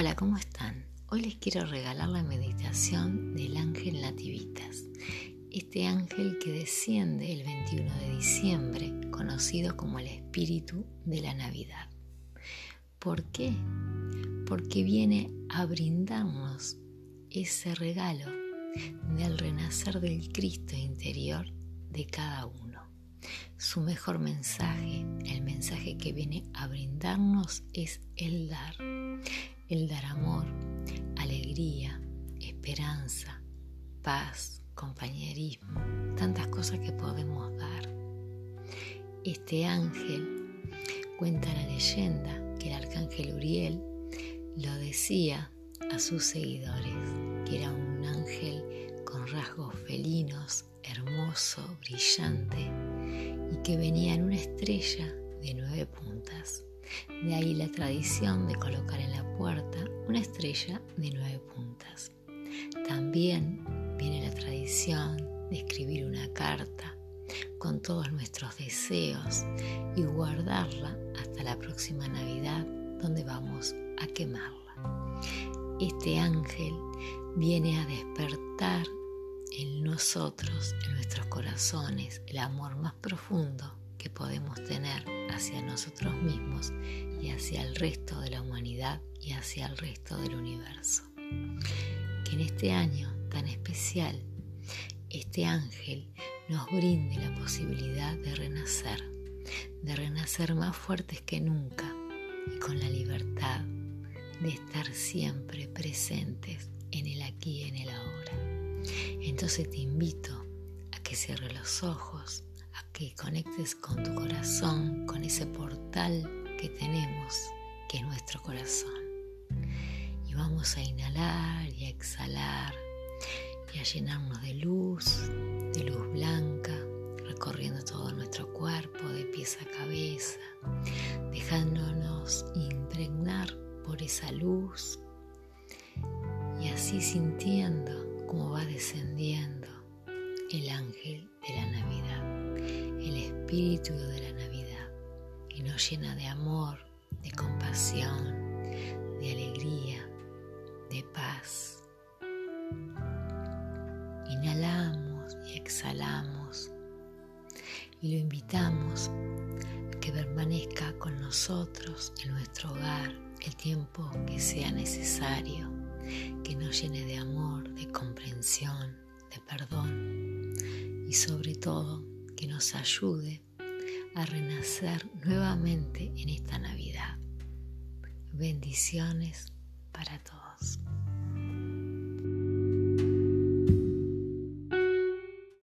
Hola, ¿cómo están? Hoy les quiero regalar la meditación del ángel Nativitas, este ángel que desciende el 21 de diciembre, conocido como el espíritu de la Navidad. ¿Por qué? Porque viene a brindarnos ese regalo del renacer del Cristo interior de cada uno. Su mejor mensaje, el mensaje que viene a brindarnos es el dar el dar amor, alegría, esperanza, paz, compañerismo, tantas cosas que podemos dar. Este ángel cuenta la leyenda que el arcángel Uriel lo decía a sus seguidores, que era un ángel con rasgos felinos, hermoso, brillante, y que venía en una estrella de nueve puntas. De ahí la tradición de colocar en la puerta una estrella de nueve puntas. También viene la tradición de escribir una carta con todos nuestros deseos y guardarla hasta la próxima Navidad donde vamos a quemarla. Este ángel viene a despertar en nosotros, en nuestros corazones, el amor más profundo que podemos tener hacia nosotros mismos y hacia el resto de la humanidad y hacia el resto del universo. Que en este año tan especial, este ángel nos brinde la posibilidad de renacer, de renacer más fuertes que nunca y con la libertad de estar siempre presentes en el aquí y en el ahora. Entonces te invito a que cierres los ojos, que conectes con tu corazón, con ese portal que tenemos, que es nuestro corazón. Y vamos a inhalar y a exhalar y a llenarnos de luz, de luz blanca, recorriendo todo nuestro cuerpo, de pies a cabeza, dejándonos impregnar por esa luz y así sintiendo cómo va descendiendo el ángel de la Navidad espíritu de la Navidad y nos llena de amor, de compasión, de alegría, de paz. Inhalamos y exhalamos y lo invitamos a que permanezca con nosotros en nuestro hogar el tiempo que sea necesario, que nos llene de amor, de comprensión, de perdón y sobre todo que nos ayude a renacer nuevamente en esta Navidad. Bendiciones para todos.